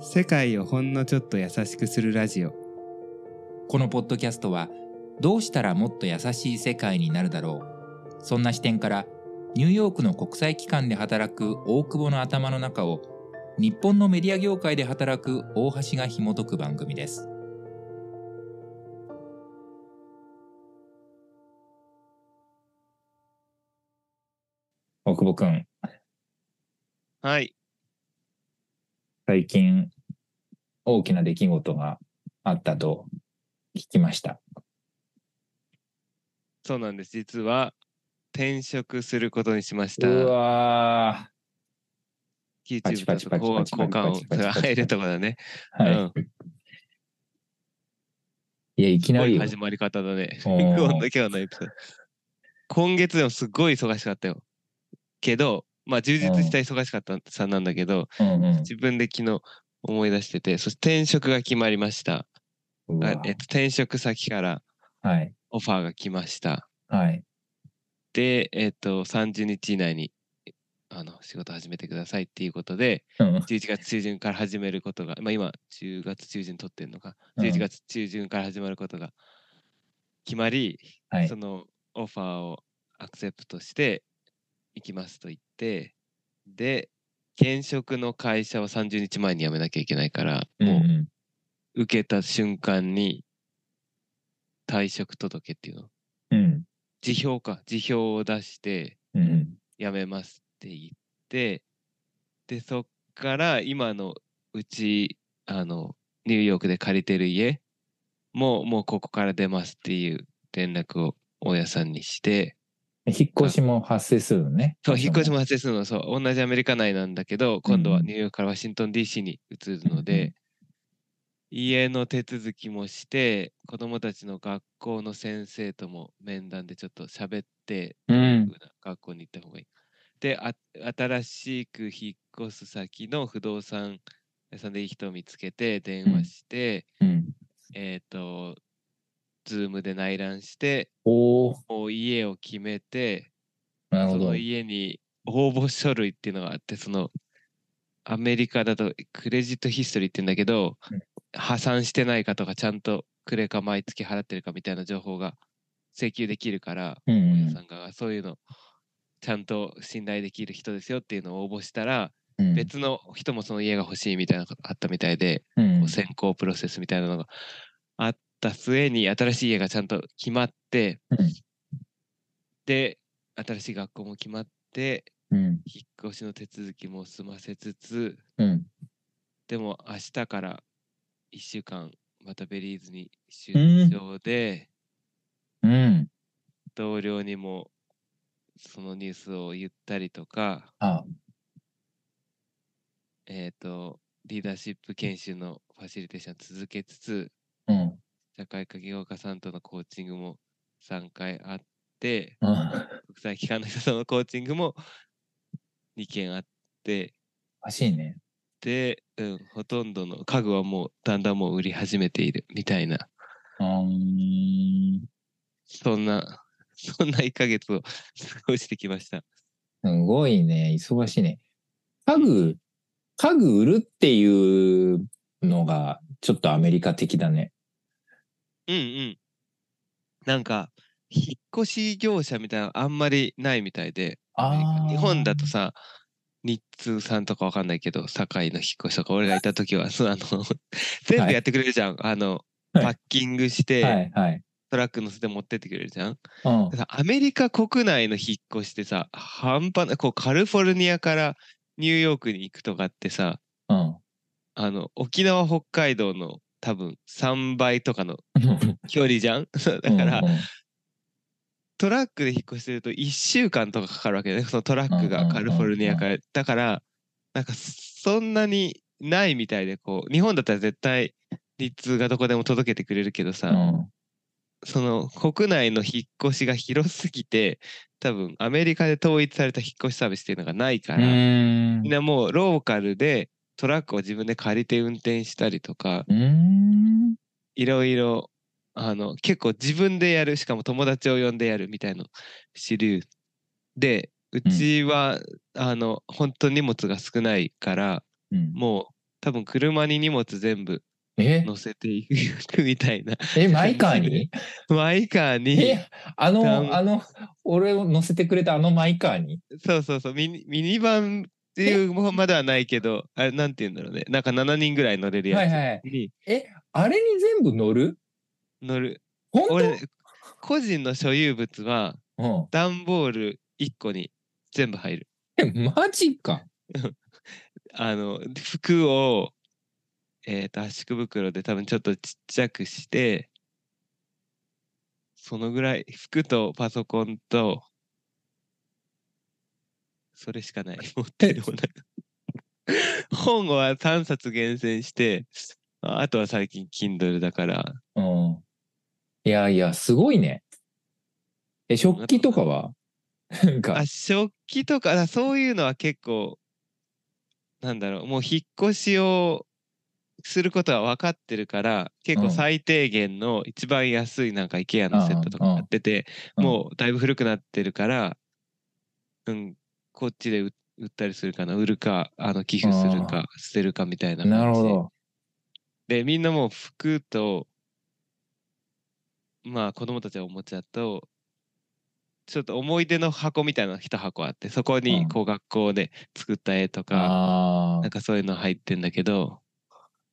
世界をほんのちょっと優しくするラジオ。このポッドキャストはどうしたらもっと優しい世界になるだろう。そんな視点からニューヨークの国際機関で働く大久保の頭の中を日本のメディア業界で働く大橋が紐解く番組です。大久保くん。はい最近大きな出来事があったと聞きました。そうなんです。実は転職することにしました。うわ YouTube だと交交換音が入るところだね、ーはい、うん。いやいきなり始まり方だね。今月でもすっごい忙しかったよ。けどまあ充実した忙しかったさんなんだけどうんうん。自分で昨日思い出しててそして転職が決まりました。えっと、転職先からはい。オファーが来ました。はい。で、えっと、30日以内にあの仕事始めてくださいっていうことで、うん。11月中旬から始めることが、まあ、今、10月中旬取ってるのか、うん。11月中旬から始まることが決まり、はい。そのオファーをアクセプトして行きますと言って、で、現職の会社を30日前に辞めなきゃいけないから、もううん。受けた瞬間に退職届っていうの。うん。辞表か辞表を出してうん辞めますって言ってでそっから今のうちあのニューヨークで借りてる家ももうここから出ますっていう連絡を大家さんにして引っ越しも発生するのね。そう引っ越しも発生するのそう同じアメリカ内なんだけど今度はうんニューヨークからワシントン DC に移るので、家の手続きもして子どもたちの学校の先生とも面談でちょっと喋ってうん。学校に行った方がいい。であ新しく引っ越す先の不動産屋さんでいい人を見つけて電話して、うん。えっ、と、ズームで内覧して、おおもう家を決めて、なるほど。その家に応募書類っていうのがあって、そのアメリカだとクレジットヒストリーって言うんだけど、うん。破産してないかとか、ちゃんとクレカ毎月払ってるかみたいな情報が請求できるから、うんうん。さんがそういうのちゃんと信頼できる人ですよっていうのを応募したら、うん。別の人もその家が欲しいみたいなのがあったみたいで、うん。選考プロセスみたいなのがあった末に新しい家がちゃんと決まって、うん。で新しい学校も決まってうん。引っ越しの手続きも済ませつつうん。でも明日から1週間またベリーズに出張で、うん。同僚にもそのニュースを言ったりとかあ。えっ、とリーダーシップ研修のファシリテーション続けつつうん社会科技業家さんとのコーチングも3回あって、うん。国際機関の人とのコーチングも2件あって、おかしいね。で、うん、ほとんどの家具はもうだんだんもう売り始めているみたいな、うん。そんな、そんな1ヶ月を過ごしてきました。すごいね。忙しいね。家具家具売るっていうのがちょっとアメリカ的だねうんうん。なんか、引っ越し業者みたいなのあんまりないみたいで、アメリカあー日本だとさ、日通さんとかわかんないけど、堺の引っ越しとか、俺がいた時は、そうあの、全部やってくれるじゃん。あの、はい。パッキングして、はいはい。トラック乗せて持ってってくれるじゃん。うん。だからアメリカ国内の引っ越しってさ、半端ない、こうカリフォルニアからニューヨークに行くとかってさ、うん。あの、沖縄、北海道の多分3倍とかの 距離じゃん？だから、トラックで引っ越してると1週間とかかかるわけね。そのトラックがカリフォルニアから。だから、なんかそんなにないみたいで、こう、日本だったら絶対日通がどこでも届けてくれるけどさ、うん。その国内の引っ越しが広すぎて、多分アメリカで統一された引っ越しサービスっていうのがないかうら、ん。みんなもうローカルでトラックを自分で借りて運転したりとか、うん。いろいろ、あの、結構自分でやる、しかも友達を呼んでやるみたいの主流で、うちは、あの、本当荷物が少ないから、うん。もう多分車に荷物全部え？乗せていくみたいな。え、マイカーに？マイカーに、え、あの、あの、俺を乗せてくれたあのマイカーに？そうそうそう、ミニミニバンっていうまではないけど、あれなんて言うんだろうね。なんか7人ぐらい乗れるやつはいはい。にえ、あれに全部乗る？乗る。本俺、個人の所有物は当段ボール1個に全部入る。うん。え、マジか。あの、服を、えっ、と、圧縮袋で多分ちょっとちっちゃくして、そのぐらい、服とパソコンと、それしかない。持ってるもの。本は3冊厳選して、ああとは最近 Kindle だから、うん。いやいや、すごいね。え、食器とかは？なんかあ、食器とか、あそういうのは結構、なんだろう、もう引っ越しをすることは分かってるから、結構うん最低限の一番安いなんか IKEA のセットとかやってて、うんもうだいぶ古くなってるから、うん、こっちで売売ったりするかな、売るか、あの寄付するか、捨てるかみたいな感じ。なるほど。で、みんなもう服と、まあ子供たちはおもちゃと、ちょっと思い出の箱みたいなの一箱あって、そこうんにこう学校で作った絵とか、あなんかそういうの入ってんだけど、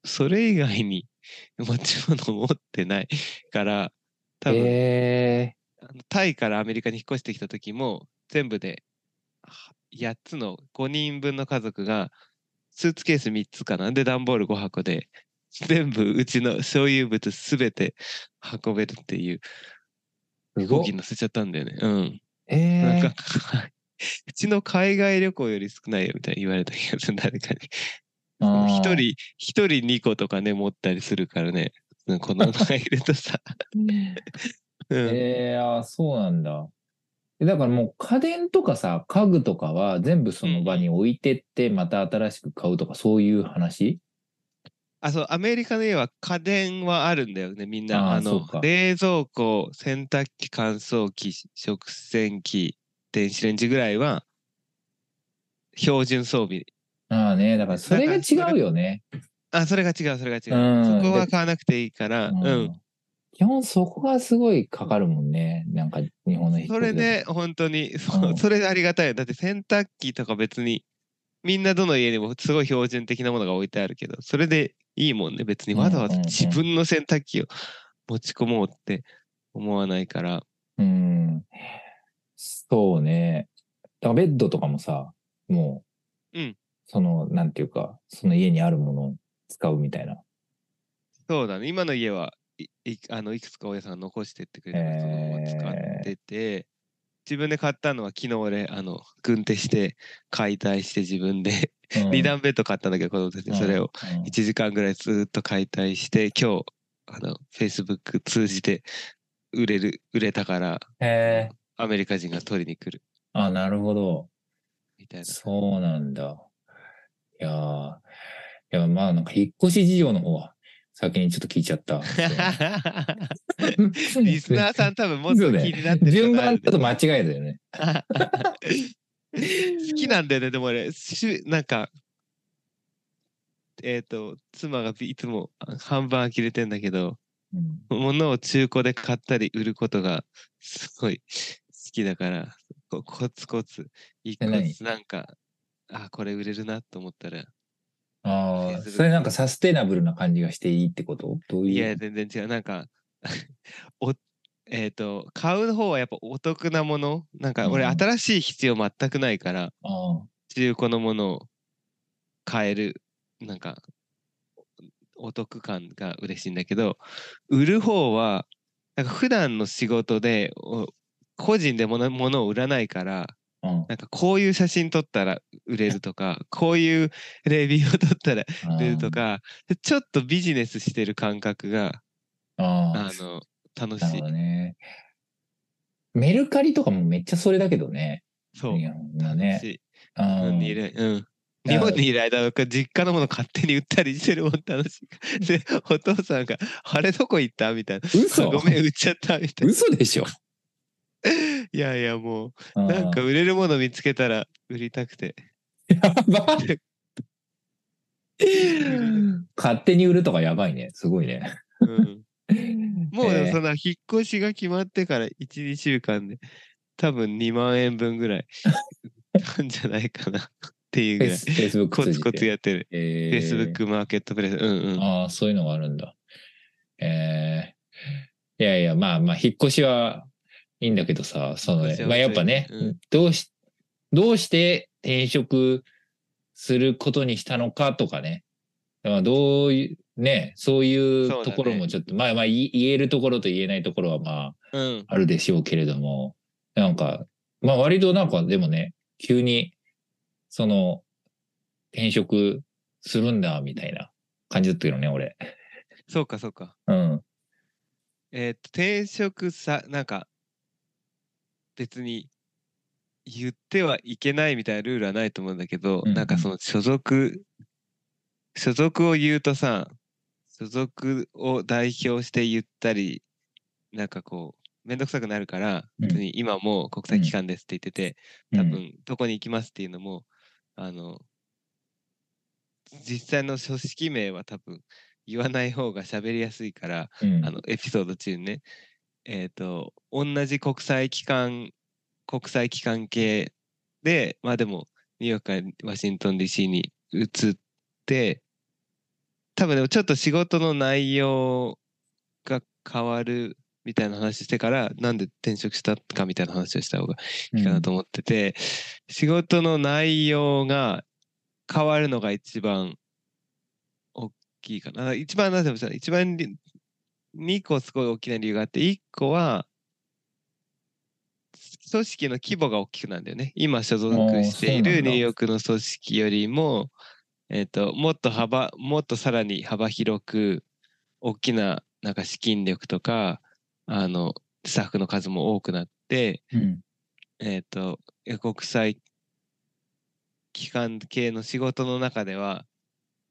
それ以外に 持ち物持ってないから、あ。多分、えあのタイからアメリカに引っ越してきた時も、全部では8つの5人分の家族が、スーツケース3つかな？で、段ボール5箱で、全部うちの所有物すべて運べるっていうー、すごっ飛行機乗せちゃったんだよね。うん。えなんかー、うちの海外旅行より少ないよみたいに言われた気がする、誰かに。一人、一人2個とかね、持ったりするからね。うんこの中 いるとさ。うんえー、あーそうなんだ。えだからもう家電とかさ、家具とかは全部その場に置いてって、また新しく買うとか、そういう話？あ、そう、アメリカの家は家電はあるんだよね、みんな。あのあーそうか、冷蔵庫、洗濯機、乾燥機、食洗機、電子レンジぐらいは、標準装備。ああね、だからそれが違うよね。あ、それが違う、それが違うんう。そこは買わなくていいから、ううんん。基本そこがすごいかかるもんね。なんか日本の人それで、本当に、そううんそれでありがたいよ。だって洗濯機とか別に、みんなどの家にもすごい標準的なものが置いてあるけど、それでいいもんね。別にわざわざうんうんうん自分の洗濯機を持ち込もうって思わないから。うん。そうね。だからベッドとかもさ、もう、うんその、なんていうか、その家にあるものを使うみたいな。そうだね。今の家はい いあのいくつか大家さんが残してってくれてるそのまま使ってて、自分で買ったのは昨日俺、あの、軍手して解体して自分で、うん 二段ベッド買ったんだけど、子供たちにそれをうん1時間ぐらいずっと解体して、今日、あの、Facebook 通じて売れる、売れたから、へえ。アメリカ人が取りに来るあ、なるほど。みたいな。そうなんだ。いやーいや、まあなんか引っ越し事情の方は先にちょっと聞いちゃった。リスナーさん多分もっと気になってる順ことある番ちょっと間違えたよね。好きなんだよね、でも俺、しゅなんか、えっ、と、妻がいつもあ半分呆れてんだけど、うん。物を中古で買ったり売ることがすごい好きだから、こコツコツ、一個ずつなんか、あ、これ売れるなと思ったら、ああ、それなんかサステナブルな感じがしていいってこと？どういう？いや、全然違う。なんか、おえっ、と、買う方はやっぱお得なもの？なんか俺、うん。新しい必要全くないから、ああ中古のものを買える、なんか、お得感が嬉しいんだけど、売る方は、なんか普段の仕事で、お個人で物物を売らないから、うんなんかこういう写真撮ったら売れるとか、こういうレビューを撮ったら売れるとか、ちょっとビジネスしてる感覚が、あの、楽しいね。メルカリとかもめっちゃそれだけどね。そう。日本のね。楽しい。日うん本にいる。うん。や日本にいる間は実家のもの勝手に売ったりしてるもん楽しい。で、お父さんが、あれどこ行った？みたいな。嘘ごめん、売っちゃったみたいな。嘘でしょ。いやいや、もう、ななんか売れるもの見つけたら売りたくて。やば 勝手に売るとかやばいね。すごいね。うん、もうその引っ越しが決まってから1、2週間で多分2万円分ぐらいなんじゃないかなっていうぐらいフェイスフェイスブックコツコツやってる。えー Facebook マーケットプレイス。うんうん。ああ、そういうのがあるんだ。えー、いやいや、まあまあ、引っ越しはいいんだけどさ、そのまあやっぱね、うんどうし、どうして転職することにしたのかとかね。まあどういう、ね、そういうところもちょっと、まあまあ言えるところと言えないところはまあうん。あるでしょうけれども、なんか、まあ割となんかでもね、急に、その、転職するんだ、みたいな感じだったけどね、俺。そうかそうか。うん。えーっと、転職さ、なんか、別に言ってはいけないみたいなルールはないと思うんだけど、うんうん。なんかその所属、所属を言うとさ、所属を代表して言ったり、なんかこう、めんどくさくなるから、うん。別に今もう国際機関ですって言ってて、うん。多分どこに行きますっていうのも、あの、実際の組織名は多分言わない方が喋りやすいから、うん、あのエピソード中にね、えっ、と、同じ国際機関、国際機関系で、まあでも、ニューヨークからワシントン DC に移って、多分でもちょっと仕事の内容が変わるみたいな話してから、なんで転職したかみたいな話をした方がいいかなと思ってて、仕事の内容が変わるのが一番大きいかな。一番なんでも一番2個すごい大きな理由があって、1個は、組織の規模が大きくなるんだよね。今所属しているニューヨークの組織よりも、えっ、と、もっと幅、もっとさらに幅広く、大きな、なんか資金力とか、あの、スタッフの数も多くなって、うん。えっ、と、国際機関系の仕事の中では、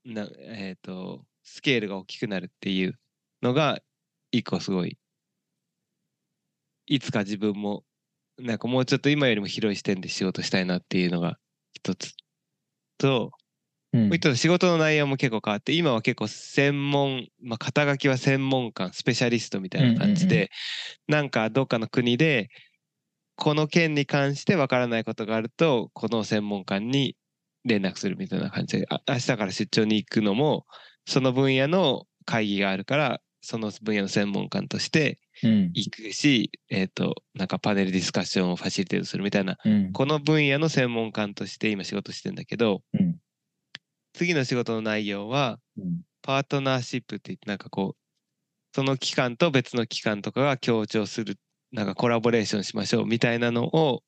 なえっ、と、スケールが大きくなるっていうのが、一個すごい、いつか自分も、なんかもうちょっと今よりも広い視点で仕事したいなっていうのが一つ。と、うん。もう一つ仕事の内容も結構変わって、今は結構専門、まあ、肩書きは専門官、スペシャリストみたいな感じうんうんで、なんかどっかの国で、この件に関してわからないことがあると、この専門官に連絡するみたいな感じで、あ明日から出張に行くのも、その分野の会議があるから、その分野の専門官としてうん。行くし、えっ、と、なんかパネルディスカッションをファシリテートするみたいな、うん。この分野の専門官として今仕事してんだけど、うん次の仕事の内容は、うんパートナーシップって言って、なんかこう、その機関と別の機関とかが協調する、なんかコラボレーションしましょうみたいなのを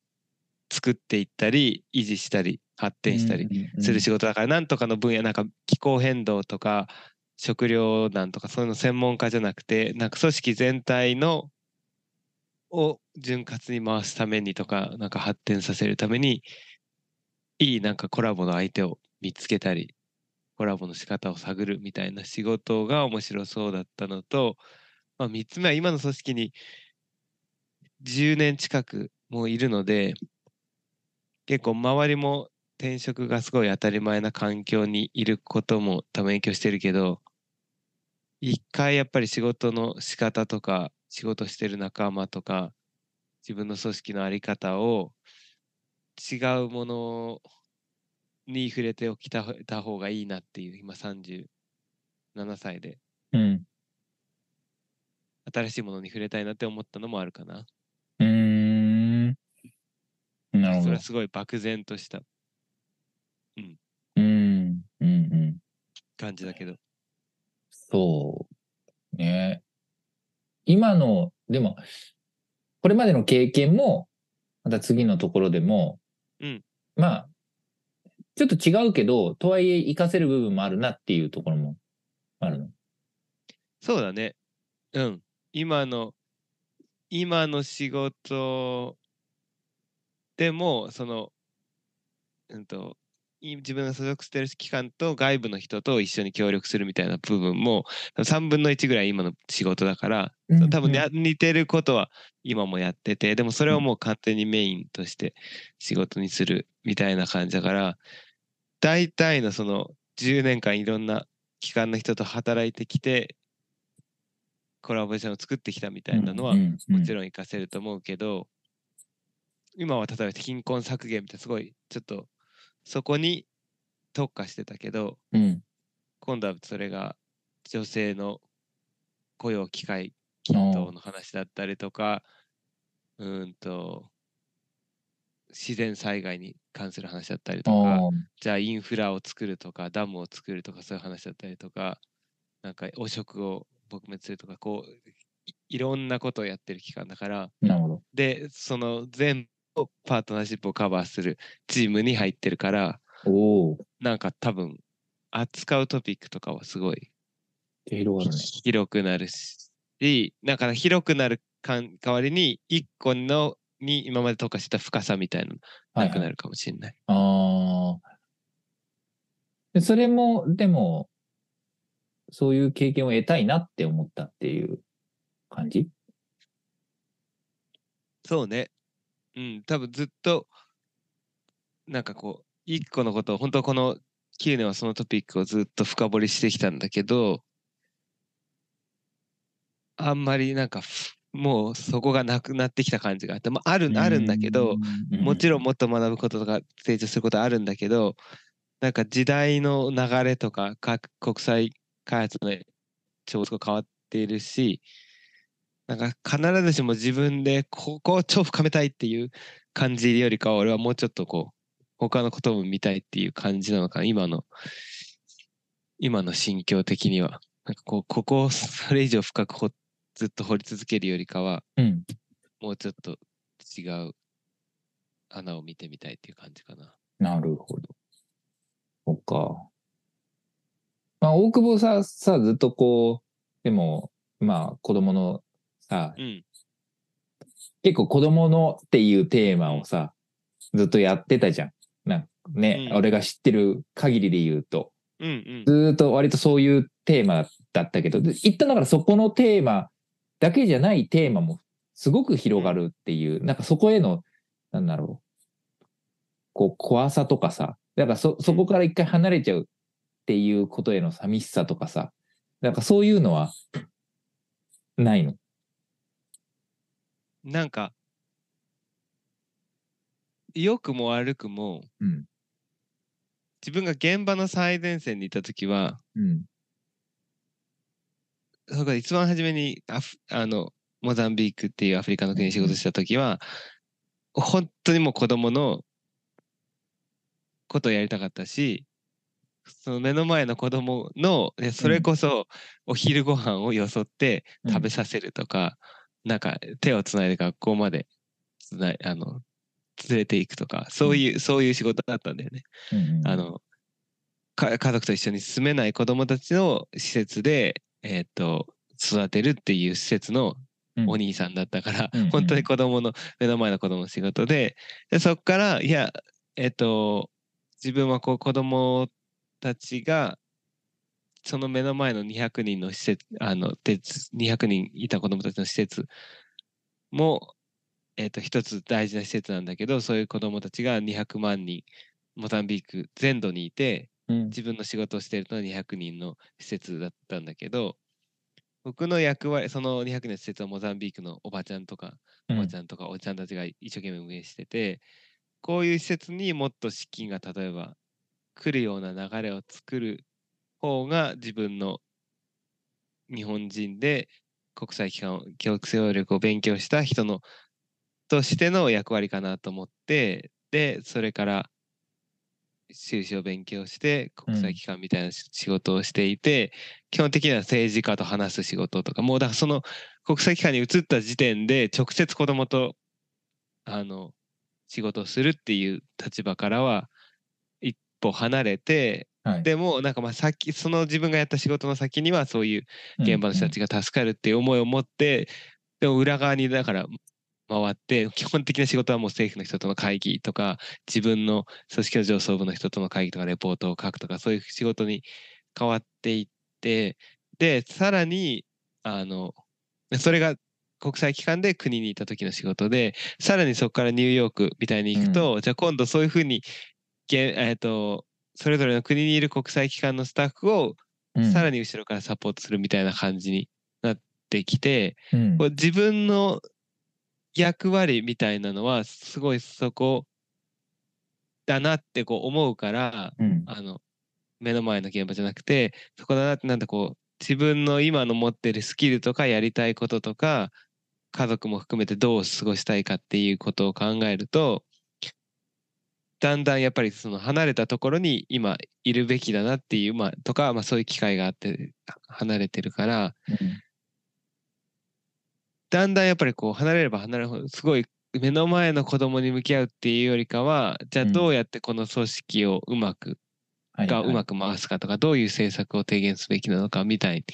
作っていったり、維持したり、発展したりする仕事だから、なんとかの分野、なんか気候変動とか、食糧難とか、そういうの専門家じゃなくて、なんか組織全体の、を潤滑に回すためにとか、なんか発展させるために、いいなんかコラボの相手を見つけたり、コラボの仕方を探るみたいな仕事が面白そうだったのと、まあ、3つ目は今の組織に10年近くもういるので、結構周りも転職がすごい当たり前な環境にいることも多分影響してるけど、一回やっぱり仕事の仕方とか、仕事してる仲間とか、自分の組織のあり方を違うものに触れておきたた方がいいなっていう、今37歳で、うん。新しいものに触れたいなって思ったのもあるかな。うーん。なるほどそれは。すごい漠然としたうん。うん。うん。感じだけど。そう。ね。今の、でも、これまでの経験も、また次のところでも、うんまあ、ちょっと違うけど、とはいえ活かせる部分もあるなっていうところもあるの。そうだね。うん。今の、今の仕事でも、その、うんと、い自分が所属してる機関と外部の人と一緒に協力するみたいな部分も3分の1ぐらい今の仕事だから、多分ね、似てることは今もやってて、でもそれをもう勝手にメインとして仕事にするみたいな感じだから、大体のその10年間いろんな機関の人と働いてきてコラボレーションを作ってきたみたいなのはうんうん。もちろん活かせると思うけど、今は例えば貧困削減みたいなすごいちょっとそこに特化してたけどうん。今度はそれが女性の雇用機会均等の話だったりとかうーんと自然災害に関する話だったりとか。じゃあインフラを作るとかダムを作るとかそういう話だったりとかなんか汚職を撲滅するとかこういいろんなことをやってる機関だからなるほど。でその全部パートナーシップをカバーするチームに入ってるからおお。なんか多分扱うトピックとかはすごい広がるね。広くなるしなんか広くなる代わりに一個のに今まで特化してた深さみたいなのはいは。なくないるかもしれない。ああ。でそれも、でも、そういう経験を得たいなって思ったっていう感じ？そうね。うん、多分ずっと、なんかこう、一個のことを、本当この9年はそのトピックをずっと深掘りしてきたんだけど、あんまりなんかふ、もうそこがなくなってきた感じがあって、まあ、ある、あるんだけど、、もちろんもっと学ぶこととか成長することあるんだけど、なんか時代の流れとか、各国際開発の超が変わっているし、なんか必ずしも自分でここを超深めたいっていう感じよりかは、俺はもうちょっとこう、他のことも見たいっていう感じなのかな、今の、今の心境的には。なんかこう、ここをそれ以上深くほずっと掘り続けるよりかは、うん。もうちょっと違う穴を見てみたいっていう感じかな。なるほど。そっか。まあ、大久保さ、さ、ずっとこう、でも、まあ、子供のさ、うん。結構子供のっていうテーマをさ、ずっとやってたじゃん。なんね、うん俺が知ってる限りで言うと。うんうん。ずーっと割とそういうテーマだったけど、で一旦だからそこのテーマだけじゃないテーマもすごく広がるっていう、なんかそこへの、なんだろう、こう怖さとかさ、だからそ、そこから一回離れちゃうっていうことへの寂しさとかさ、なんかそういうのはないの？なんか、良くも悪くも、うん。自分が現場の最前線にいた時は、うん。それから一番初めにアフあのモザンビークっていうアフリカの国に仕事した時は、本当にもう子供のことをやりたかったし、その目の前の子供の、ねそれこそお昼ご飯をよそって食べさせるとか、なんか手をつないで学校までつないあの連れていくとか、そういう、そういう仕事だったんだよね。うんあ、のか家族と一緒に住めない子供たちの施設で、えー、と育てるっていう施設のうん。お兄さんだったから、うんうん。本当に子供の目の前の子供の仕事ででそこからいやえっ、と自分はこう子供たちがその目の前の200人の施設あので200人いた子供たちの施設もえっ、と一つ大事な施設なんだけどそういう子供たちが200万人モザンビーク全土にいてうん。自分の仕事をしているのは200人の施設だったんだけど僕の役割その200人の施設はモザンビークのおばちゃんとかおばちゃんとかおっちゃんたちが一生懸命運営しててこういう施設にもっと資金が例えば来るような流れを作る方が自分の日本人で国際機関教育協力を勉強した人のとしての役割かなと思ってでそれから修士を勉強して国際機関みたいな仕事をしていて、基本的には政治家と話す仕事とかもうだからその国際機関に移った時点で直接子供とあの仕事をするっていう立場からは一歩離れてはい、でもなんかまあ先その自分がやった仕事の先にはそういう現場の人たちが助かるっていう思いを持って、でも裏側にだから回って基本的な仕事はもう政府の人との会議とか自分の組織の上層部の人との会議とかレポートを書くとかそういう仕事に変わっていってでさらにあのそれが国際機関で国にいた時の仕事でさらにそこからニューヨークみたいに行くと、じゃあ今度そういうふうにげ、えー、とそれぞれの国にいる国際機関のスタッフをうん。さらに後ろからサポートするみたいな感じになってきて、うん。こう自分の役割みたいなのはすごいそこだなってこう思うからうん。あの目の前の現場じゃなくてそこだなってなんだこう自分の今の持ってるスキルとかやりたいこととか家族も含めてどう過ごしたいかっていうことを考えるとだんだんやっぱりその離れたところに今いるべきだなっていうまあとか、まあ、そういう機会があって離れてるからだんだんやっぱりこう離れれば離れるほどすごい目の前の子供に向き合うっていうよりかはじゃあうんどうやってこの組織をうまくはいがうまく回すかとか、どういう政策を提言すべきなのかみたいに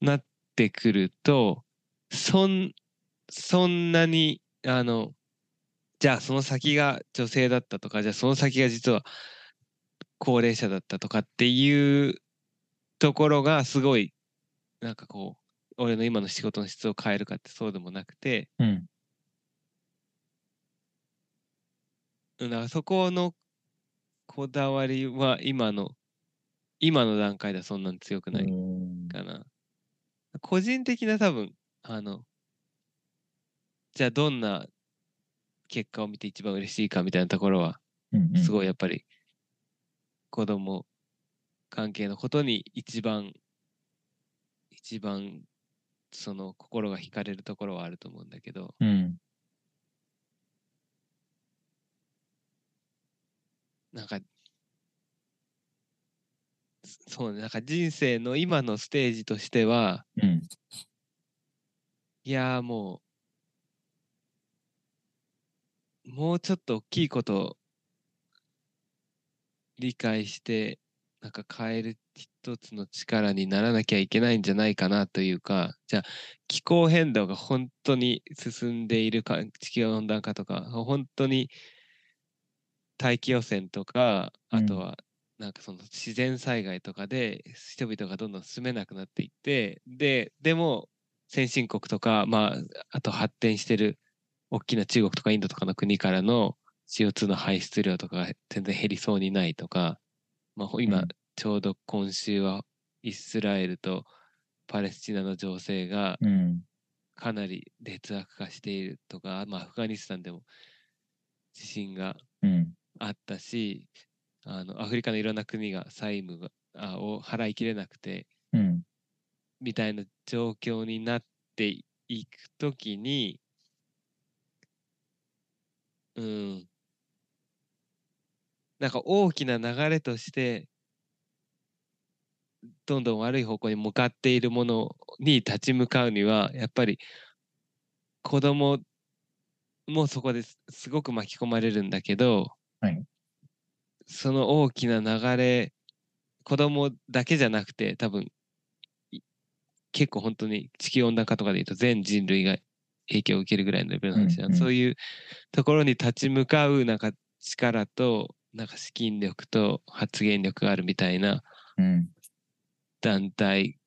なってくると、そん、そんなに、あの、じゃあその先が女性だったとか、じゃあその先が実は高齢者だったとかっていうところがすごい、なんかこう、俺の今の仕事の質を変えるかってそうでもなくて、うんだからそこのこだわりは今の、今の段階ではそんなに強くないうんかな。個人的な多分、あの、じゃあどんな結果を見て一番嬉しいかみたいなところは、すごいやっぱり子供関係のことに一番、一番その心が惹かれるところはあると思うんだけど、うん。なんか、そうね、なんか人生の今のステージとしては、うん。いやーもう、もうちょっと大きいことを理解して、なんか変える一つの力にならなきゃいけないんじゃないかなというか、じゃあ気候変動が本当に進んでいるか、地球温暖化とか、本当に大気汚染とか、あとはなんかその自然災害とかで人々がどんどん住めなくなっていって、で、でも先進国とか、まあ、あと発展してる大きな中国とかインドとかの国からの CO2 の排出量とかが全然減りそうにないとか、まあ、ほ今、うん。ちょうど今週はイスラエルとパレスチナの情勢がうん。かなり劣悪化しているとか、まあ、アフガニスタンでも地震がうん。あったし、あのアフリカのいろんな国が債務があを払いきれなくて、うん。みたいな状況になっていくときに、うん、なんか大きな流れとして、どんどん悪い方向に向かっているものに立ち向かうには、やっぱり子供もそこですすごく巻き込まれるんだけど、はい。その大きな流れ、子供だけじゃなくて、多分い結構本当に地球温暖化とかで言うと全人類が影響を受けるぐらいのレベルの話じゃん、うんうんそういうところに立ち向かうなんか力となんか資金力と発言力があるみたいなうん団体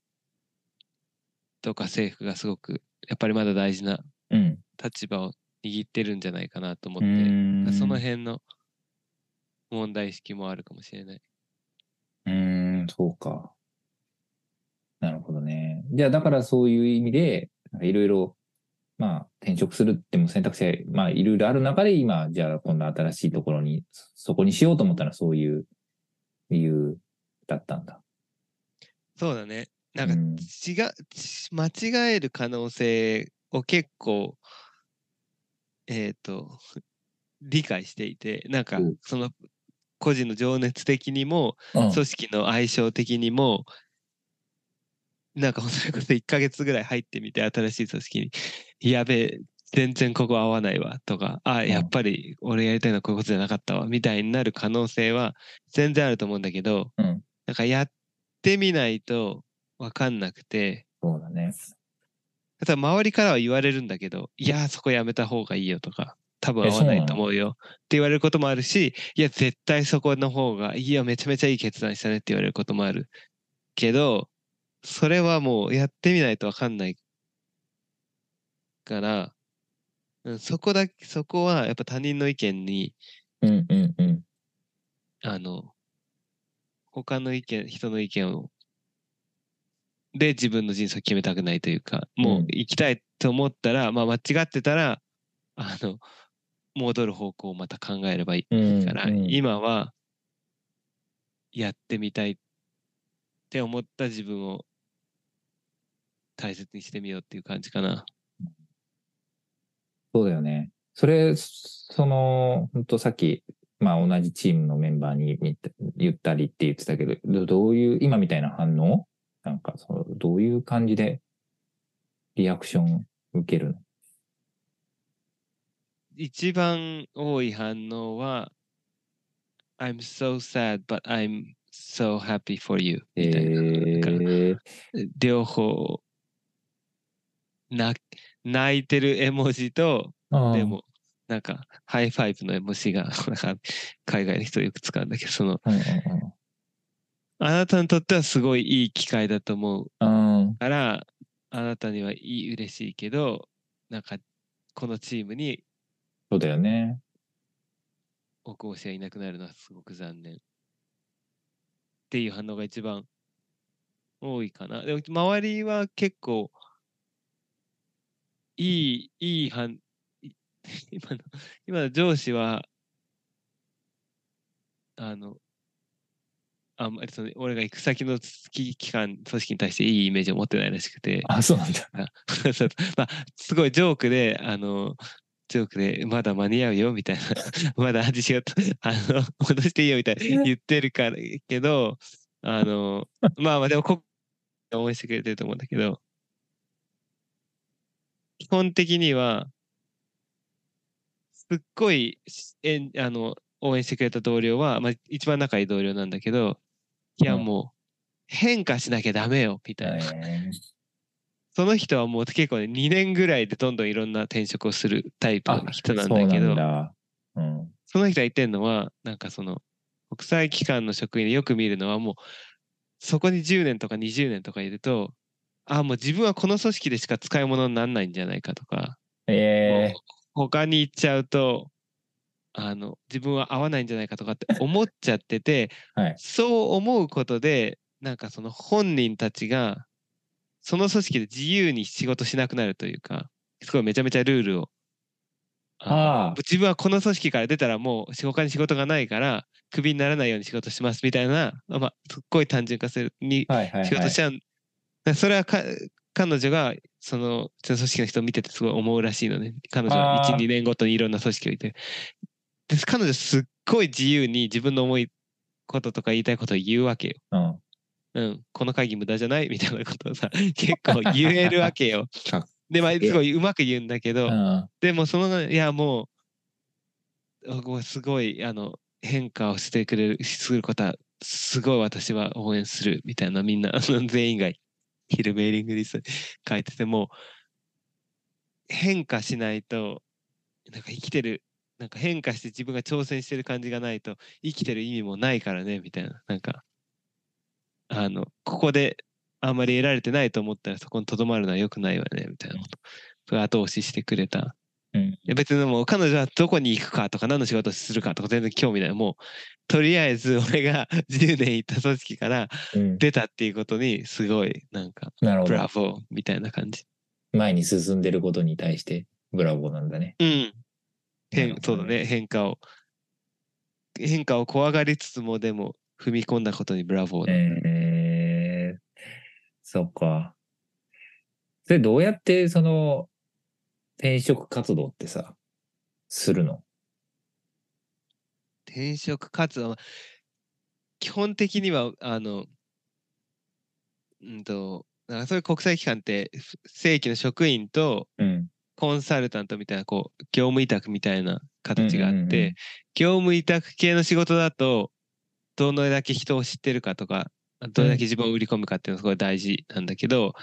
とか政府がすごくやっぱりまだ大事なうん立場を握ってるんじゃないかなと思っうて、んその辺の問題意識もあるかもしれない。うーん、そうか。なるほどね。じゃあ、だからそういう意味で、いろいろ、まあ、転職するっても選択肢は、まあ、いろいろある中で、今、じゃあ、今度新しいところに、そそこにしようと思ったら、そういう理由だったんだ。そうだね。なんかうん違う、ち間違える可能性を結構、えっ、と、理解していて、なんかうんその個人の情熱的にも、うん組織の相性的にも、なんかそれこそ1ヶ月ぐらい入ってみて、新しい組織に、やべえ、全然ここ合わないわとか、あ、ん。やっぱり俺やりたいのはこういうことじゃなかったわ、みたいになる可能性は全然あると思うんだけど、うん。なんかやってみないとわかんなくて、そうだね。ただ周りからは言われるんだけど、いや、そこやめた方がいいよとか、多分合わないと思うよって言われることもあるし、いや、絶対そこの方が、いや、めちゃめちゃいい決断したねって言われることもあるけど、それはもうやってみないとわかんないから、うん、そこだけ、そこはやっぱ他人の意見に、うんうんうん。あの、他の意見、人の意見を、で自分の人生を決めたくないというか、もう行きたいと思ったら、まあ間違ってたら、あの、戻る方向をまた考えればいいから、うんうん今は、やってみたいって思った自分を大切にしてみようっていう感じかな。そうだよね。それ、その、本当さっき、まあ同じチームのメンバーに言ったりって言ってたけど、どどういう、今みたいな反応？なんかその、どういう感じでリアクション受けるの？一番多い反応は、I'm so sad, but I'm so happy for you みたいな。え両方泣いてる絵文字と、ー、でも、なんか、 high five の絵文字が、なんか、海外の人よく使うんだけど、その、あなたにとってはすごいいい機会だと思う。から、あなたにはいい、嬉しいけど、なんか、このチームにそうだよね。おーくぼがいなくなるのはすごく残念。っていう反応が一番多いかな。でも、周りは結構、いい、いい反、い 今の、今の上司は、あの、あんまりその、俺が行く先の期期間、組織に対していいイメージを持ってないらしくて、あ、そうなんだ。まあ、すごいジョークで、あの、ジョークで、まだ間に合うよ、みたいな。まだ味仕事、あの、戻していいよ、みたいな。言ってるから、けど、あの、まあまあ、でも、こ応援してくれてると思うんだけど、基本的には、すっごい、えんあの、応援してくれた同僚は、まあ、一番仲いい同僚なんだけど、いや、うんもう、変化しなきゃダメよ、みたいな。えその人はもう結構ね、2年ぐらいでどんどんいろんな転職をするタイプあの人なんだけど、んだ。うん。その人が言ってるのは、なんかその、国際機関の職員でよく見るのはもう、そこに10年とか20年とかいると、あ、もう自分はこの組織でしか使い物にならないんじゃないかとか、えもう他に行っちゃうと、あの、自分は合わないんじゃないかとかって思っちゃってて、ー、はい。そう思うことで、なんかその本人たちが、その組織で自由に仕事しなくなるというか、すごいめちゃめちゃルールを。あ自分はこの組織から出たらもう他に仕事がないから、クビにならないように仕事しますみたいな、まあ、すっごい単純化するに。仕事しちゃう。それはか彼女がその組織の人を見ててすごい思うらしいのね。彼女はあー1、2年ごとにいろんな組織をいて。で彼女すっごい自由に自分の思いこととか言いたいことを言うわけよ。うん。うん、この会議無駄じゃない？みたいなことをさ、結構言えるわけよ。で、まあ、すごいうまく言うんだけど、うん。でもその、いや、もう、すごい、あの、変化をしてくれる、することは、すごい私は応援するみたいな、みんな、全員が昼メーリングリストに書いてても、変化しないと、なんか生きてる、なんか変化して自分が挑戦してる感じがないと、生きてる意味もないからね、みたいな。なんか、あの、ここであんまり得られてないと思ったらそこにとどまるのはよくないわね、みたいなこと。後押ししてくれた。別にもう彼女はどこに行くかとか何の仕事をするかとか全然興味ない。もう、とりあえず 俺が10年行った組織からうん。出たっていうことにすごいなんか、ブラ。ボーみたいな感じ。前に進んでることに対して、ブラボーなんだね。うん。変そうだね、変化を。変化を怖がりつつもでも踏み込んだことにブラボーだ、えー、そっか。それどうやってその転職活動ってさ、するの？転職活動？は基本的にはあのうんとなんかそういう国際機関ってふ正規の職員とうん。コンサルタントみたいなこう業務委託みたいな形があって、業務委託系の仕事だとどのだけ人を知ってるかとかどれだけ自分を売り込むかっていうのがすごい大事なんだけど、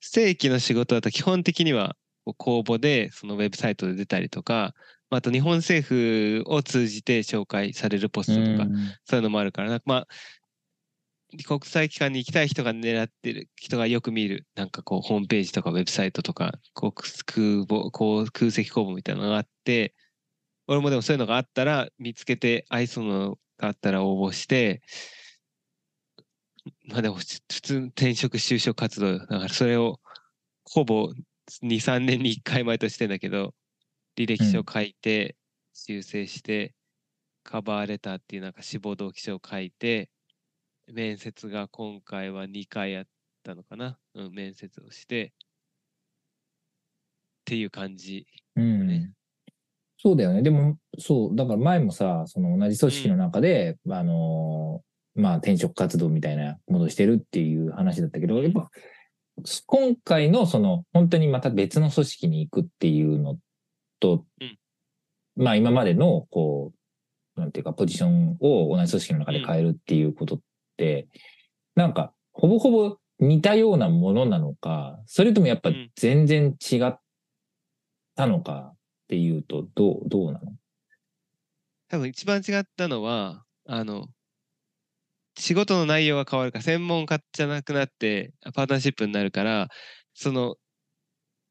正規の仕事だと基本的には公募でそのウェブサイトで出たりとかあと日本政府を通じて紹介されるポストとか、そういうのもあるから、まあ、国際機関に行きたい人が狙ってる人がよく見る、なんかこう、ホームページとかウェブサイトとか、こう空母、こう空席公募みたいなのがあって、俺もでもそういうのがあったら、見つけて、合いそうなのがあったら応募して、まあでも普通転職就職活動だからそれをほぼ2、3年に1回毎年してんだけど、履歴書書いて、修正して、カバーレターっていうなんか志望動機書を書いて、面接が今回は2回あったのかな？うん、面接をして、っていう感じ、ね、うん。そうだよね。でも、そう、だから前もさ、その同じ組織の中で、うん、あのー、まあ転職活動みたいなものをしてるっていう話だったけど、やっぱ今回のその本当にまた別の組織に行くっていうのと、うん、まあ今までのこう、なんていうかポジションを同じ組織の中で変えるっていうことって、うん、なんかほぼほぼ似たようなものなのか、それともやっぱ全然違ったのかっていうと、どう、どうなの？多分一番違ったのは、あの、仕事の内容が変わるから、専門家じゃなくなって、パートナーシップになるから、その、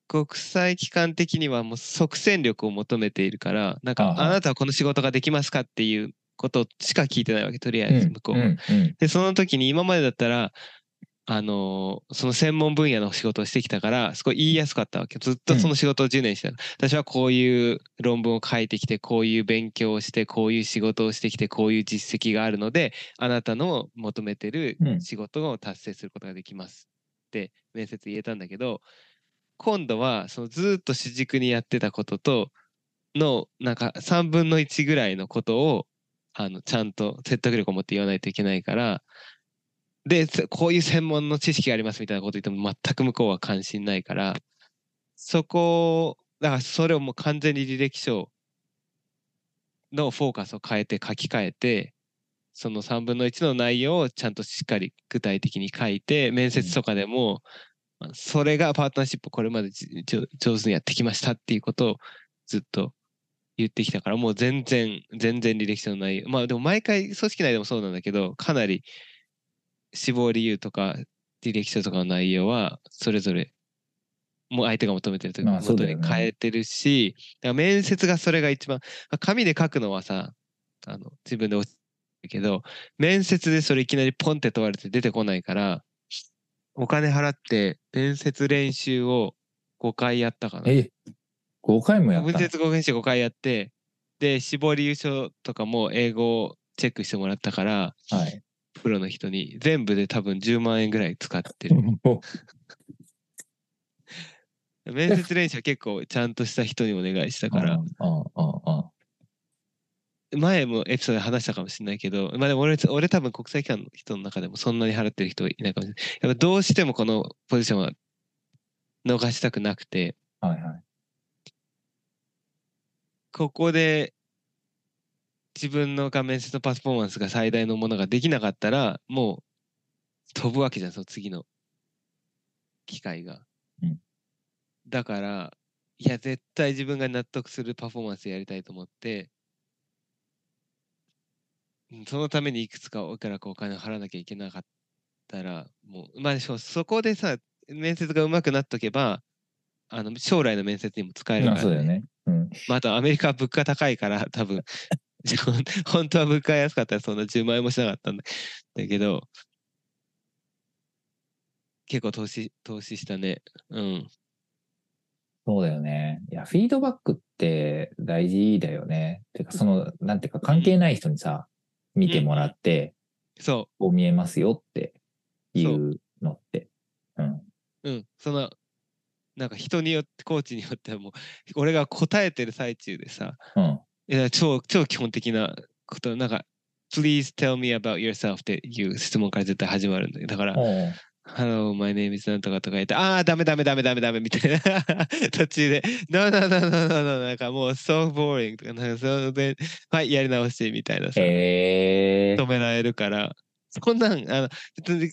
国際機関的にはもう即戦力を求めているから、なんか、あなたはこの仕事ができますかっていうことしか聞いてないわけ、とりあえず向こうは。で、その時に今までだったら、あのー、その専門分野の仕事をしてきたから、すごい言いやすかったわけ。ずっとその仕事を10年してた、うん、私はこういう論文を書いてきて、こういう勉強をして、こういう仕事をしてきて、こういう実績があるので、あなたの求めてる仕事を達成することができますって面接言えたんだけど、今度はそのずっと主軸にやってたことと、のなんか3分の1ぐらいのことをあのちゃんと説得力を持って言わないといけないからで、こういう専門の知識がありますみたいなこと言っても全く向こうは関心ないから、そこ、だからそれをもう完全に履歴書のフォーカスを変えて書き換えて、その3分の1の内容をちゃんとしっかり具体的に書いて、面接とかでも、それがパートナーシップこれまで上手にやってきましたっていうことをずっと言ってきたから、もう全然、全然履歴書の内容。まあでも毎回組織内でもそうなんだけど、かなり死亡理由とか履歴書とかの内容はそれぞれもう相手が求めてるというか元に変えてるし、だから面接がそれが一番紙で書くのはさあの自分で落ちるけど面接でそれいきなりポンって問われて出てこないからお金払って面接練習を5回やったかな。え5回もやった？面接5回5回やってで死亡理由書とかも英語をチェックしてもらったから、はい、プロの人に全部で多分10万円ぐらい使ってる。面接練習は結構ちゃんとした人にお願いしたから。前もエピソードで話したかもしれないけど、まあでも俺、俺多分国際機関の人の中でもそんなに払ってる人いないかもしれない。やっぱどうしてもこのポジションは逃したくなくて、はいはい。ここで自分の画面接のパフォーマンスが最大のものができなかったら、もう飛ぶわけじゃん、その次の。機会が。うん、だから、いや、絶対自分が納得するパフォーマンスやりたいと思って、そのためにいくつかおからかお金を払わなきゃいけなかったら、もう、まあ、そこでさ、面接がうまくなっとけば、あの将来の面接にも使えるから、ね、そうだよね。うん、まあ、あとアメリカは物価高いから、多分 本当は物価が安かったらそんな10万円もしなかったんだけど、結構投資、投資したね。うん。そうだよね。いや、フィードバックって大事だよね。てか、その、なんていうか、関係ない人にさ、うん、見てもらって、うん、そう。こう見えますよっていうのって。うん。うん。その、なんか人によって、コーチによってはもう、俺が答えてる最中でさ、うん、いや、超、超基本的なこと、なんか、Please tell me about yourself っていう質問から絶対始まるんだけど、だから、Hello, my name is なんとかとか言って、ああ、ダメダメダメダメダメみたいな。途中で、No, no, no, no, no, no, なんかもう so boring とか、なんかそで、はい、やり直してみたいなさ、えー、止められるから、こんなん、あの、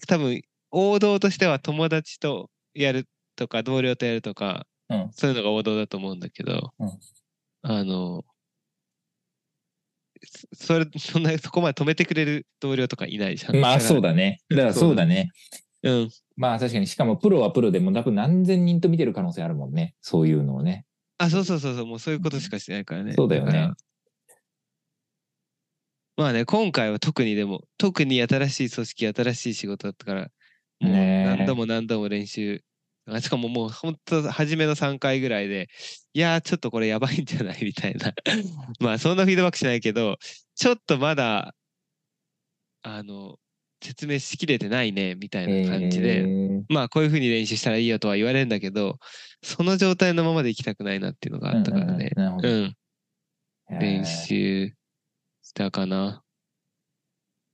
多分、王道としては友達とやるとか、同僚とやるとか、うん、そういうのが王道だと思うんだけど、うん、あの、それ、そんな、そこまで止めてくれる同僚とかいないじゃん。まあそうだね。だからそうだね。うん。まあ確かに、しかもプロはプロでも多分何千人と見てる可能性あるもんね。そういうのをね。あ、そうそうそうそう、もうそういうことしかしてないからね。そうだよね。まあね、今回は特にでも、特に新しい組織、新しい仕事だったから、もう何度も何度も練習。あしかももう本当初めの3回ぐらいで、いやーちょっとこれやばいんじゃない？みたいな。まあそんなフィードバックしないけど、ちょっとまだ、あの、説明しきれてないね、みたいな感じで、えーまあこういうふうに練習したらいいよとは言われるんだけど、その状態のままで行きたくないなっていうのがあったからね。うんうんうん。練習したかな。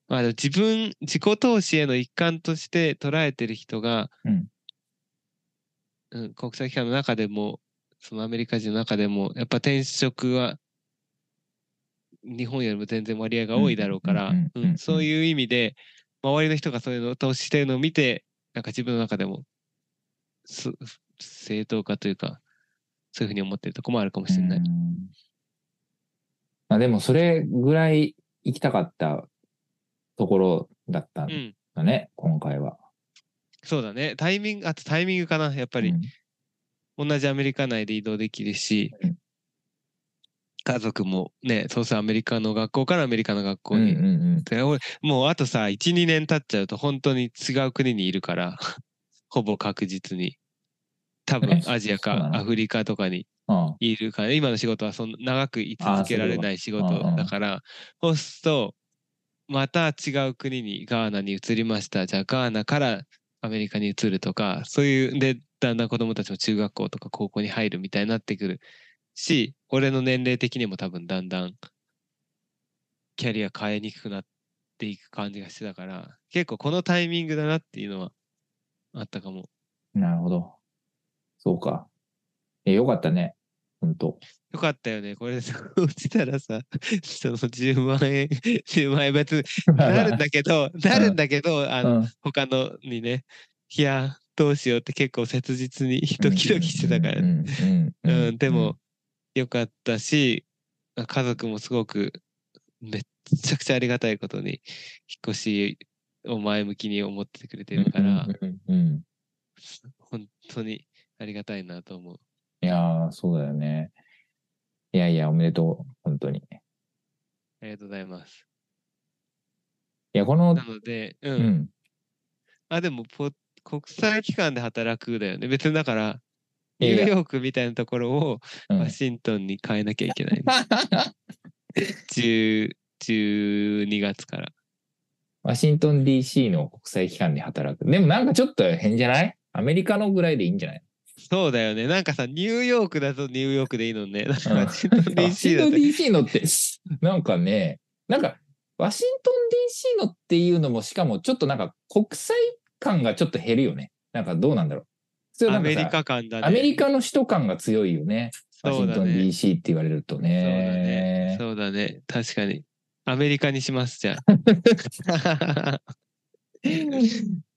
まあ自分、自己投資への一環として捉えてる人が、うんうん国際機関の中でも、そのアメリカ人の中でも、やっぱ転職は日本よりも全然割合が多いだろうからうんうんうんうんう、んうんそういう意味で、周りの人がそういうのを投資してるのを見て、なんか自分の中でも、す正当化というか、そういうふうに思ってるとこもあるかもしれない。うんまあでもそれぐらい行きたかったところだったんうん。だね、今回は。そうだね。タイミング、あとタイミングかな。やっぱり、同じアメリカ内で移動できるし。うん、家族もね、そうそうアメリカの学校からアメリカの学校うんうんに。うん。で俺もうあとさ、1、2年経っちゃうと本当に違う国にいるから、ほぼ確実に。多分えアジアかアフリカとかにうんいるから、今の仕事はそんな長く居続けられない仕事だから、そうすると、また違う国にガーナに移りました。じゃあガーナからアメリカに移るとか、そういう、で、だんだん子供たちも中学校とか高校に入るみたいになってくるし、俺の年齢的にも多分だんだんキャリア変えにくくなっていく感じがしてたから、結構このタイミングだなっていうのはあったかも。なるほど。そうか。え、よかったね。ほんと。よかったよね。これさ、落ちたらさ、その10万円、10万円別になるんだけど、なるんだけど、あの、うん他のにね、いや、どうしようって結構切実にドキドキしてたから、うんでも、よかったし、家族もすごく、めっちゃくちゃありがたいことに、引っ越しを前向きに思ってくれてるから、本当にありがたいなと思う。いやー、そうだよね。いやいや、おめでとう。本当に。いありがとうございます。や、このな、ので、うん。うん。あ、でもポ、国際機関で働くだよね。別にだから、ニいやいやューヨークみたいなところをうんワシントンに変えなきゃいけない、ね。10 12月から。ワシントン DC の国際機関で働く。でもなんかちょっと変じゃない？アメリカのぐらいでいいんじゃない？そうだよね。なんかさ、ニューヨークだとニューヨークでいいのね。なんかうんワシントン DC だとントン DC のって、なんかね、なんか、ワシントン DC のっていうのも、しかもちょっとなんか国際感がちょっと減るよね。なんかどうなんだろう。アメリカ感だね。アメリカの首都感が強いよね。ワシントン。DC って言われるとそうだねね。。そうだね。確かに。アメリカにします、じゃあ。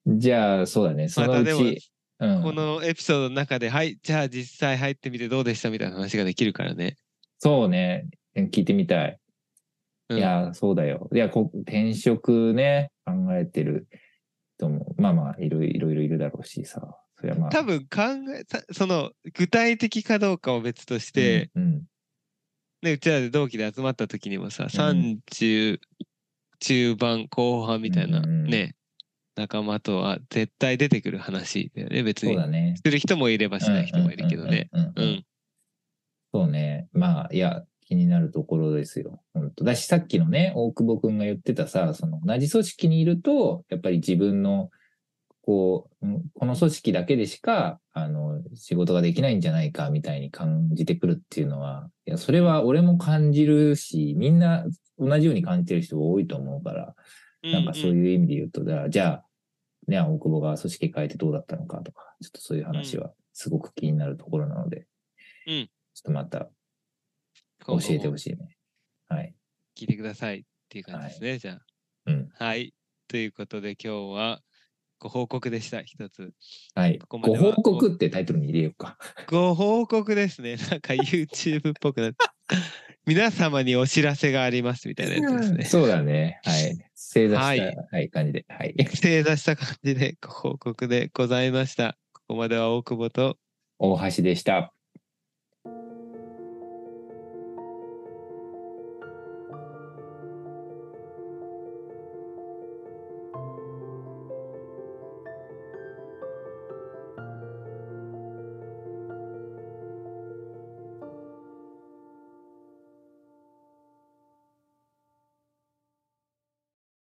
じゃあ、そうだね。そのうち、うん、このエピソードの中で、はい、じゃあ実際入ってみてどうでしたみたいな話ができるからね。そうね。聞いてみたい。うんいや、そうだよ。いや、こ転職ね、考えてる人も、まあまあ、いろいろいろいるだろうしさ。それはまあ。多分考えた、その具体的かどうかを別として、うん、うんね、うちらで同期で集まった時にもさ、ん30中盤後半みたいなね、仲間とは絶対出てくる話だよね、別に。そうだね。する人もいればしない人もいるけどね。うん。そうね。まあ、いや、気になるところですよ。本当だし、さっきのね、大久保くんが言ってたさ、その同じ組織にいると、やっぱり自分の、こう、うんこの組織だけでしか、あの、仕事ができないんじゃないか、みたいに感じてくるっていうのは、いや、それは俺も感じるし、みんな同じように感じてる人が多いと思うから、なんかそうういう意味で言うと、じゃあ、じゃあ、ね、大久保が組織変えてどうだったのかとか、ちょっとそういう話はすごく気になるところなので、うんちょっとまたん教えてほしい。ね。はい。聞いてくださいっていう感じですね、じゃうん。あ。はい。ということで今日はご報告でした、一つ。はい。ここご報告ってタイトルに入れようか。ご報告ですね。なんか YouTube っぽくなって。皆様にお知らせがありますみたいなやつですね。そうだね。はい。正座した、ははいい、感じで。はい。正座した感じでご報告でございました。ここまでは大久保と大橋でした。